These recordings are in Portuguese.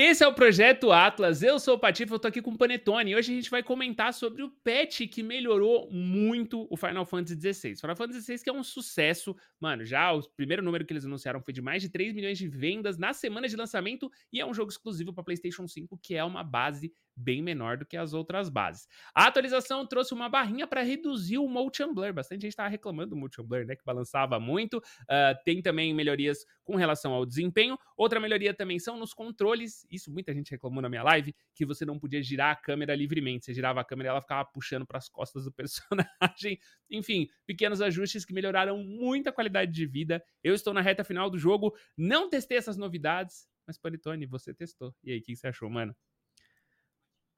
Esse é o Projeto Atlas, eu sou o Patife, eu tô aqui com o Panetone. E hoje a gente vai comentar sobre o patch que melhorou muito o Final Fantasy XVI. Final Fantasy XVI que é um sucesso, mano, já o primeiro número que eles anunciaram foi de mais de 3 milhões de vendas na semana de lançamento. E é um jogo exclusivo para PlayStation 5 que é uma base bem menor do que as outras bases. A atualização trouxe uma barrinha para reduzir o motion blur. Bastante gente estava reclamando do motion blur, né, que balançava muito. Uh, tem também melhorias com relação ao desempenho. Outra melhoria também são nos controles. Isso muita gente reclamou na minha live, que você não podia girar a câmera livremente. Você girava a câmera e ela ficava puxando para as costas do personagem. Enfim, pequenos ajustes que melhoraram muito a qualidade de vida. Eu estou na reta final do jogo, não testei essas novidades, mas Panetone, você testou. E aí, o que você achou, mano?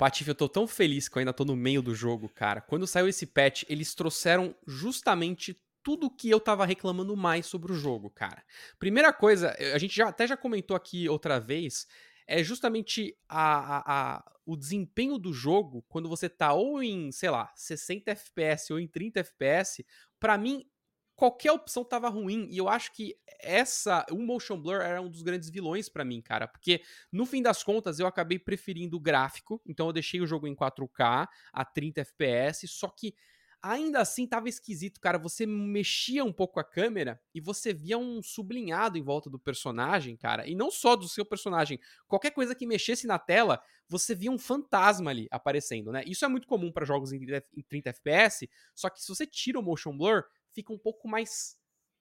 Patife, eu tô tão feliz que eu ainda tô no meio do jogo, cara. Quando saiu esse patch, eles trouxeram justamente tudo que eu tava reclamando mais sobre o jogo, cara. Primeira coisa, a gente já, até já comentou aqui outra vez, é justamente a, a, a, o desempenho do jogo quando você tá ou em, sei lá, 60 FPS ou em 30 FPS. Para mim, qualquer opção tava ruim. E eu acho que essa. O Motion Blur era um dos grandes vilões para mim, cara. Porque, no fim das contas, eu acabei preferindo o gráfico. Então eu deixei o jogo em 4K a 30 FPS. Só que. Ainda assim, tava esquisito, cara. Você mexia um pouco a câmera e você via um sublinhado em volta do personagem, cara. E não só do seu personagem. Qualquer coisa que mexesse na tela, você via um fantasma ali aparecendo, né? Isso é muito comum para jogos em 30 FPS. Só que se você tira o motion blur, fica um pouco mais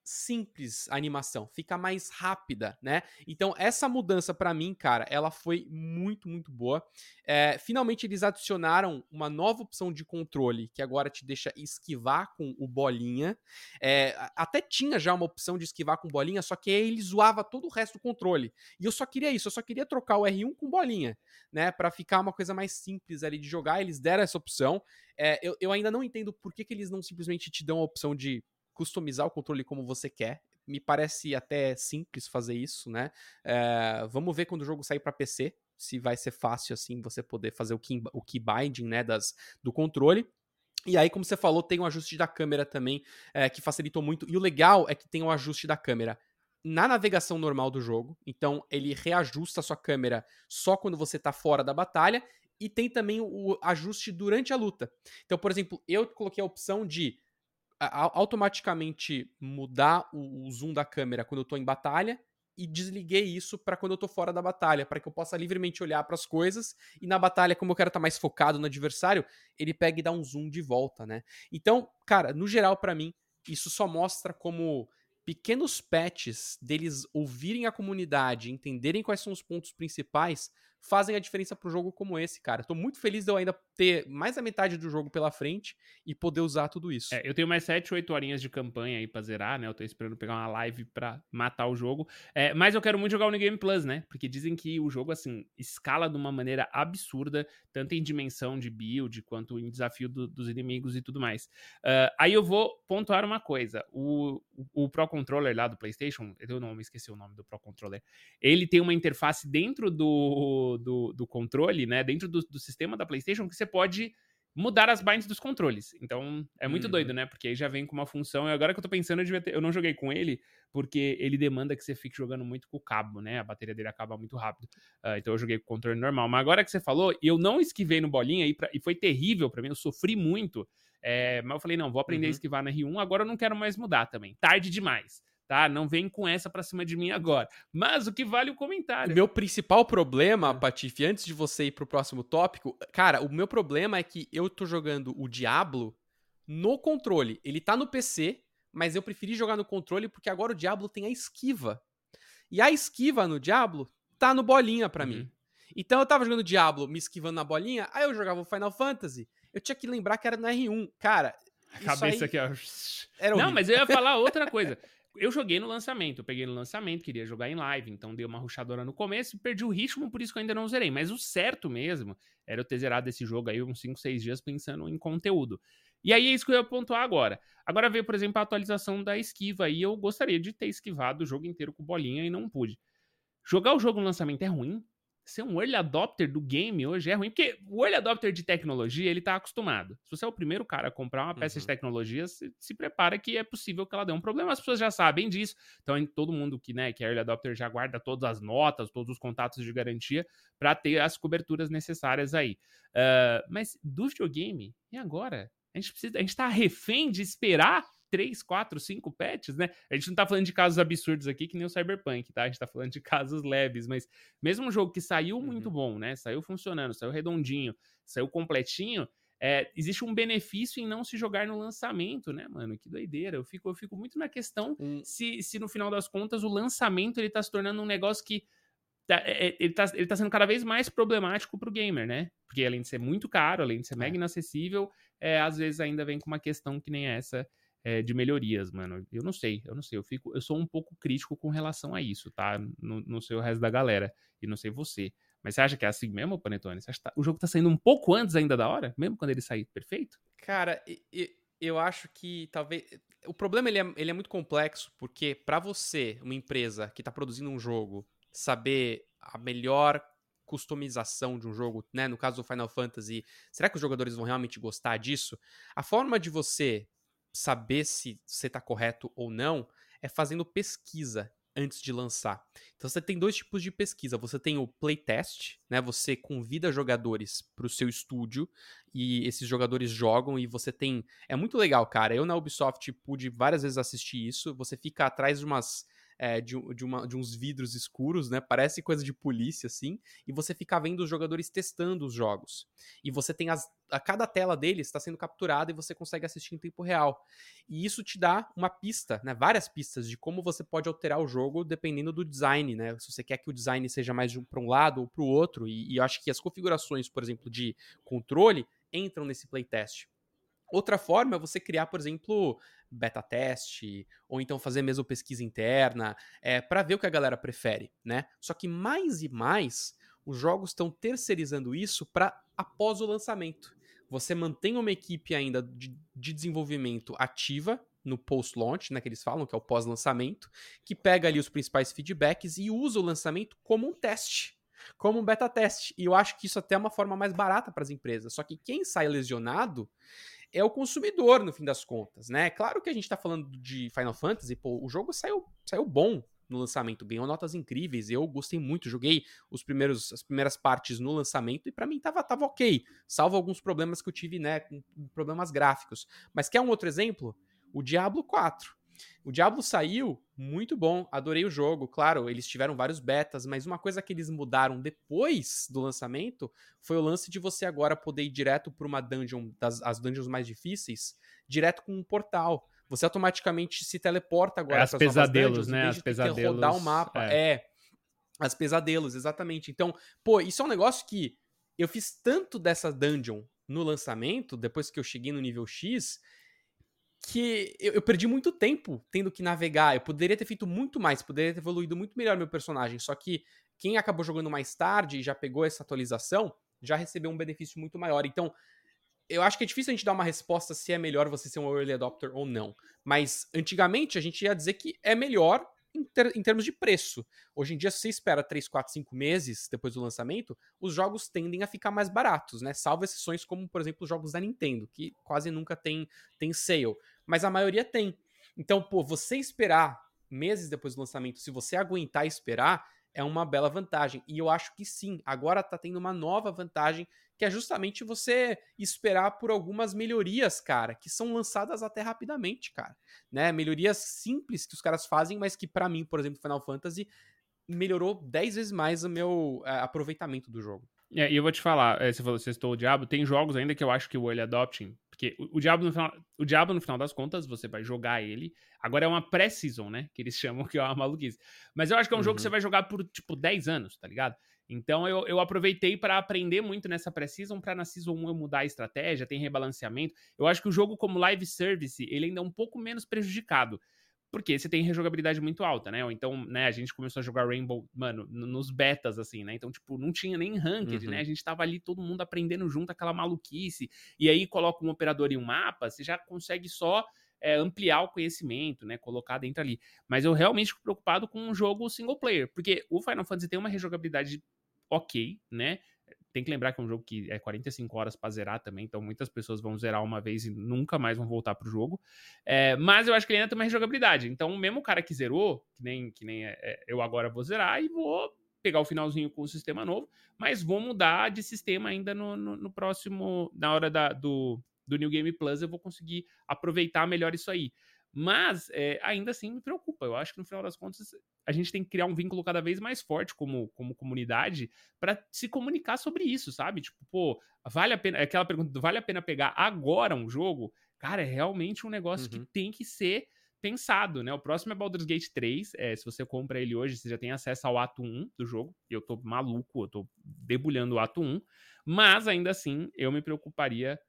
simples a animação, fica mais rápida, né? Então essa mudança para mim, cara, ela foi muito muito boa. É, finalmente eles adicionaram uma nova opção de controle que agora te deixa esquivar com o bolinha. É, até tinha já uma opção de esquivar com bolinha, só que ele zoava todo o resto do controle. E eu só queria isso, eu só queria trocar o R1 com bolinha, né? Para ficar uma coisa mais simples ali de jogar. Eles deram essa opção. É, eu, eu ainda não entendo por que, que eles não simplesmente te dão a opção de customizar o controle como você quer. Me parece até simples fazer isso, né? É, vamos ver quando o jogo sair para PC, se vai ser fácil assim você poder fazer o key, o key binding, né, das, do controle. E aí, como você falou, tem o um ajuste da câmera também, é, que facilitou muito. E o legal é que tem o um ajuste da câmera na navegação normal do jogo. Então, ele reajusta a sua câmera só quando você está fora da batalha. E tem também o ajuste durante a luta. Então, por exemplo, eu coloquei a opção de automaticamente mudar o, o, zoom da câmera quando eu tô em batalha e desliguei isso para quando eu tô fora da batalha, para que eu possa livremente olhar para as coisas e na batalha, como eu quero estar tá mais focado no adversário, ele pega e dá um zoom de volta, né? Então, cara, no geral para mim, isso só mostra como pequenos patches deles ouvirem a comunidade, entenderem quais são os pontos principais, fazem a diferença pro jogo como esse, cara. Tô muito feliz de eu ainda ter mais a metade do jogo pela frente e poder usar tudo isso. É, eu tenho mais 7, 8 horinhas de campanha aí pra zerar, né? Eu tô esperando pegar uma live pra matar o jogo. É, mas eu quero muito jogar o New Game Plus, né? Porque dizem que o jogo, assim, escala de uma maneira absurda, tanto em dimensão de build, quanto em desafio do, dos inimigos e tudo mais. Uh, aí eu vou pontuar uma coisa. O, o, o Pro Controller lá do PlayStation, eu não me esqueci o nome do Pro Controller, ele tem uma interface dentro do do, do, controle, né? Dentro do, do, sistema da PlayStation, que você pode mudar as binds dos controles. Então, é muito uhum. doido, né? Porque aí já vem com uma função. E agora que eu tô pensando, eu, ter... eu não joguei com ele, porque ele demanda que você fique jogando muito com o cabo, né? A bateria dele acaba muito rápido. Uh, então eu joguei com o controle normal. Mas agora que você falou, eu não esquivei no bolinha e, pra... e foi terrível para mim, eu sofri muito. É... mas eu falei, não, vou aprender uhum. a esquivar na R1, agora eu não quero mais mudar também. Tarde demais tá? Não vem com essa pra cima de mim agora. Mas o que vale o comentário. O meu principal problema, Patife, antes de você ir pro próximo tópico, cara, o meu problema é que eu tô jogando o Diablo no controle. Ele tá no PC, mas eu preferi jogar no controle porque agora o Diablo tem a esquiva. E a esquiva no Diablo tá no bolinha pra uhum. mim. Então eu tava jogando Diablo, me esquivando na bolinha, aí eu jogava o Final Fantasy. Eu tinha que lembrar que era no R1. Cara, a cabeça aqui, ó. Era Não, mas eu ia falar outra coisa. eu joguei no lançamento, eu peguei no lançamento, queria jogar em live, então dei uma ruxadora no começo e perdi o ritmo, por isso que eu ainda não zerei. Mas o certo mesmo era eu ter zerado esse jogo aí uns 5, 6 dias pensando em conteúdo. E aí é isso que eu ia pontuar agora. Agora veio, por exemplo, a atualização da esquiva e eu gostaria de ter esquivado o jogo inteiro com bolinha e não pude. Jogar o jogo no lançamento é ruim? Ser um early adopter do game hoje é ruim, porque o early adopter de tecnologia, ele tá acostumado. Se você é o primeiro cara a comprar uma peça uhum. de tecnologia, se, se, prepara que é possível que ela dê um problema, as pessoas já sabem disso. Então, todo mundo que, né, que é early adopter já guarda todas as notas, todos os contatos de garantia para ter as coberturas necessárias aí. Uh, mas do videogame, e agora? A gente precisa, a gente tá refém de esperar 3, 4, 5 patches, né? A gente não tá falando de casos absurdos aqui, que nem o Cyberpunk, tá? A gente tá falando de casos leves, mas mesmo um jogo que saiu uhum. muito bom, né? Saiu funcionando, saiu redondinho, saiu completinho, é, existe um benefício em não se jogar no lançamento, né, mano? Que doideira. Eu fico, eu fico muito na questão hum. se, se no final das contas o lançamento ele tá se tornando um negócio que tá, é, é ele, tá, ele tá sendo cada vez mais problemático pro gamer, né? Porque além de ser muito caro, além de ser mega é. inacessível, é, às vezes ainda vem com uma questão que nem essa é, de melhorias, mano. Eu não sei, eu não sei. Eu, fico, eu sou um pouco crítico com relação a isso, tá? No, no seu resto da galera. E não sei você. Mas você acha que é assim mesmo, Panetone? Você acha que tá, o jogo tá saindo um pouco antes ainda da hora? Mesmo quando ele sair perfeito? Cara, eu, eu acho que talvez. O problema ele é, ele é muito complexo, porque para você, uma empresa que tá produzindo um jogo, saber a melhor customização de um jogo, né? No caso do Final Fantasy, será que os jogadores vão realmente gostar disso? A forma de você saber se você está correto ou não é fazendo pesquisa antes de lançar. Então você tem dois tipos de pesquisa. Você tem o playtest, né? Você convida jogadores para o seu estúdio e esses jogadores jogam e você tem. É muito legal, cara. Eu na Ubisoft pude várias vezes assistir isso. Você fica atrás de umas é, de, de, uma, de uns vidros escuros, né? Parece coisa de polícia, assim. E você fica vendo os jogadores testando os jogos. E você tem as. A cada tela deles está sendo capturada e você consegue assistir em tempo real. E isso te dá uma pista, né? Várias pistas de como você pode alterar o jogo dependendo do design, né? Se você quer que o design seja mais para um lado ou para o outro. E, e acho que as configurações, por exemplo, de controle entram nesse playtest. Outra forma é você criar, por exemplo, beta teste, ou então fazer mesmo pesquisa interna, é, eh, para ver o que a galera prefere, né? Só que mais e mais os jogos estão terceirizando isso para após o lançamento. Você mantém uma equipe ainda de, de desenvolvimento ativa no post-launch, né, que eles falam, que é o pós-lançamento, que pega ali os principais feedbacks e usa o lançamento como um teste como um beta teste. E eu acho que isso até é uma forma mais barata para as empresas. Só que quem sai lesionado é o consumidor, no fim das contas, né? Claro que a gente tá falando de Final Fantasy, pô, o jogo saiu, saiu bom no lançamento, ganhou notas incríveis, eu gostei muito, joguei os primeiros, as primeiras partes no lançamento e para mim tava, tava ok, salvo alguns problemas que eu tive, né, com problemas gráficos. Mas quer um outro exemplo? O Diablo 4. O Diablo saiu, muito bom, adorei o jogo. Claro, eles tiveram vários betas, mas uma coisa que eles mudaram depois do lançamento foi o lance de você agora poder ir direto para uma dungeon, das as dungeons mais difíceis, direto com um portal. Você automaticamente se teleporta agora é as pesadelos, dungeons, né? As pesadelos. rodar o mapa. É. é. As pesadelos, exatamente. Então, pô, isso é um negócio que eu fiz tanto dessa dungeon no lançamento, depois que eu cheguei no nível X, que eu, eu, perdi muito tempo tendo que navegar. Eu poderia ter feito muito mais, poderia ter evoluído muito melhor meu personagem. Só que quem acabou jogando mais tarde e já pegou essa atualização, já recebeu um benefício muito maior. Então, eu acho que é difícil a gente dar uma resposta se é melhor você ser um early adopter ou não. Mas antigamente a gente ia dizer que é melhor em, ter, em, termos de preço. Hoje em dia, se você espera 3, 4, 5 meses depois do lançamento, os jogos tendem a ficar mais baratos, né? Salvo exceções como, por exemplo, os jogos da Nintendo, que quase nunca tem, tem sale. Mas a maioria tem. Então, pô, você esperar meses depois do lançamento, se você aguentar esperar, é uma bela vantagem. E eu acho que sim, agora tá tendo uma nova vantagem que é justamente você esperar por algumas melhorias, cara, que são lançadas até rapidamente, cara, né? Melhorias simples que os caras fazem, mas que para mim, por exemplo, Final Fantasy melhorou 10 vezes mais o meu é, aproveitamento do jogo. É, e eu vou te falar, é, você falou, você estou o Diabo, tem jogos ainda que eu acho que o Early Adopting, porque o, o, Diabo no final, o no final das contas, você vai jogar ele, agora é uma pré-season, né, que eles chamam que é uma maluquice, mas eu acho que é um uhum. jogo que você vai jogar por, tipo, 10 anos, tá ligado? Então eu, eu aproveitei para aprender muito nessa pré-season, para na season 1 eu mudar a estratégia, tem rebalanceamento. Eu acho que o jogo como live service, ele ainda é um pouco menos prejudicado. Porque você tem rejogabilidade muito alta, né? Ou então, né, a gente começou a jogar Rainbow, mano, nos betas, assim, né? Então, tipo, não tinha nem ranked, né? uhum. né? A gente tava ali todo mundo aprendendo junto aquela maluquice. E aí coloca um operador em um mapa, você já consegue só é, ampliar o conhecimento, né? Colocar dentro ali. Mas eu realmente fico preocupado com um jogo single player, porque o Final Fantasy tem uma rejogabilidade ok, né? Tem que lembrar que é um jogo que é 45 horas para zerar também, então muitas pessoas vão zerar uma vez e nunca mais vão voltar pro jogo. É, mas eu acho que ele ainda tem uma rejogabilidade. Então, mesmo o cara que zerou, que nem, que nem é, é, eu agora vou zerar e vou pegar o finalzinho com o sistema novo, mas vou mudar de sistema ainda no, no, no próximo, na hora da, do, do New Game Plus, eu vou conseguir aproveitar melhor isso aí. Mas é, ainda assim me preocupa. Eu acho que no final das contas a gente tem que criar um vínculo cada vez mais forte como, como comunidade para se comunicar sobre isso, sabe? Tipo, pô, vale a pena. É aquela pergunta: vale a pena pegar agora um jogo? Cara, é realmente um negócio uhum. que tem que ser pensado, né? O próximo é Baldur's Gate 3. É, se você compra ele hoje, você já tem acesso ao ato 1 do jogo. E eu tô maluco, eu tô debulhando o ato 1. Mas ainda assim, eu me preocuparia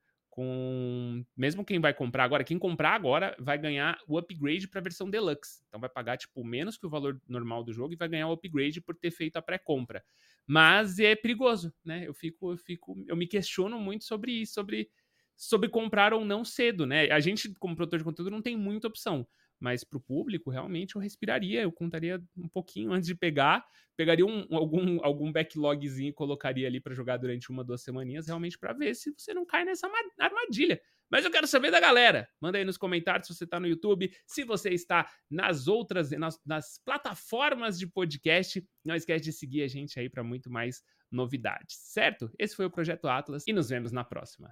com mesmo quem vai comprar agora, quem comprar agora vai ganhar o upgrade para a versão deluxe. Então vai pagar tipo menos que o valor normal do jogo e vai ganhar o upgrade por ter feito a pré-compra. Mas é perigoso, né? Eu fico eu fico eu me questiono muito sobre isso, sobre sobre comprar ou não cedo, né? A gente como produtor de conteúdo não tem muita opção. Mas para o público, realmente, eu respiraria, eu contaria um pouquinho antes de pegar, pegaria um, algum, algum backlogzinho e colocaria ali para jogar durante uma, duas semaninhas, realmente para ver se você não cai nessa armadilha. Mas eu quero saber da galera. Manda aí nos comentários se você está no YouTube, se você está nas outras, nas, nas plataformas de podcast. Não esquece de seguir a gente aí para muito mais novidades, certo? Esse foi o Projeto Atlas e nos vemos na próxima.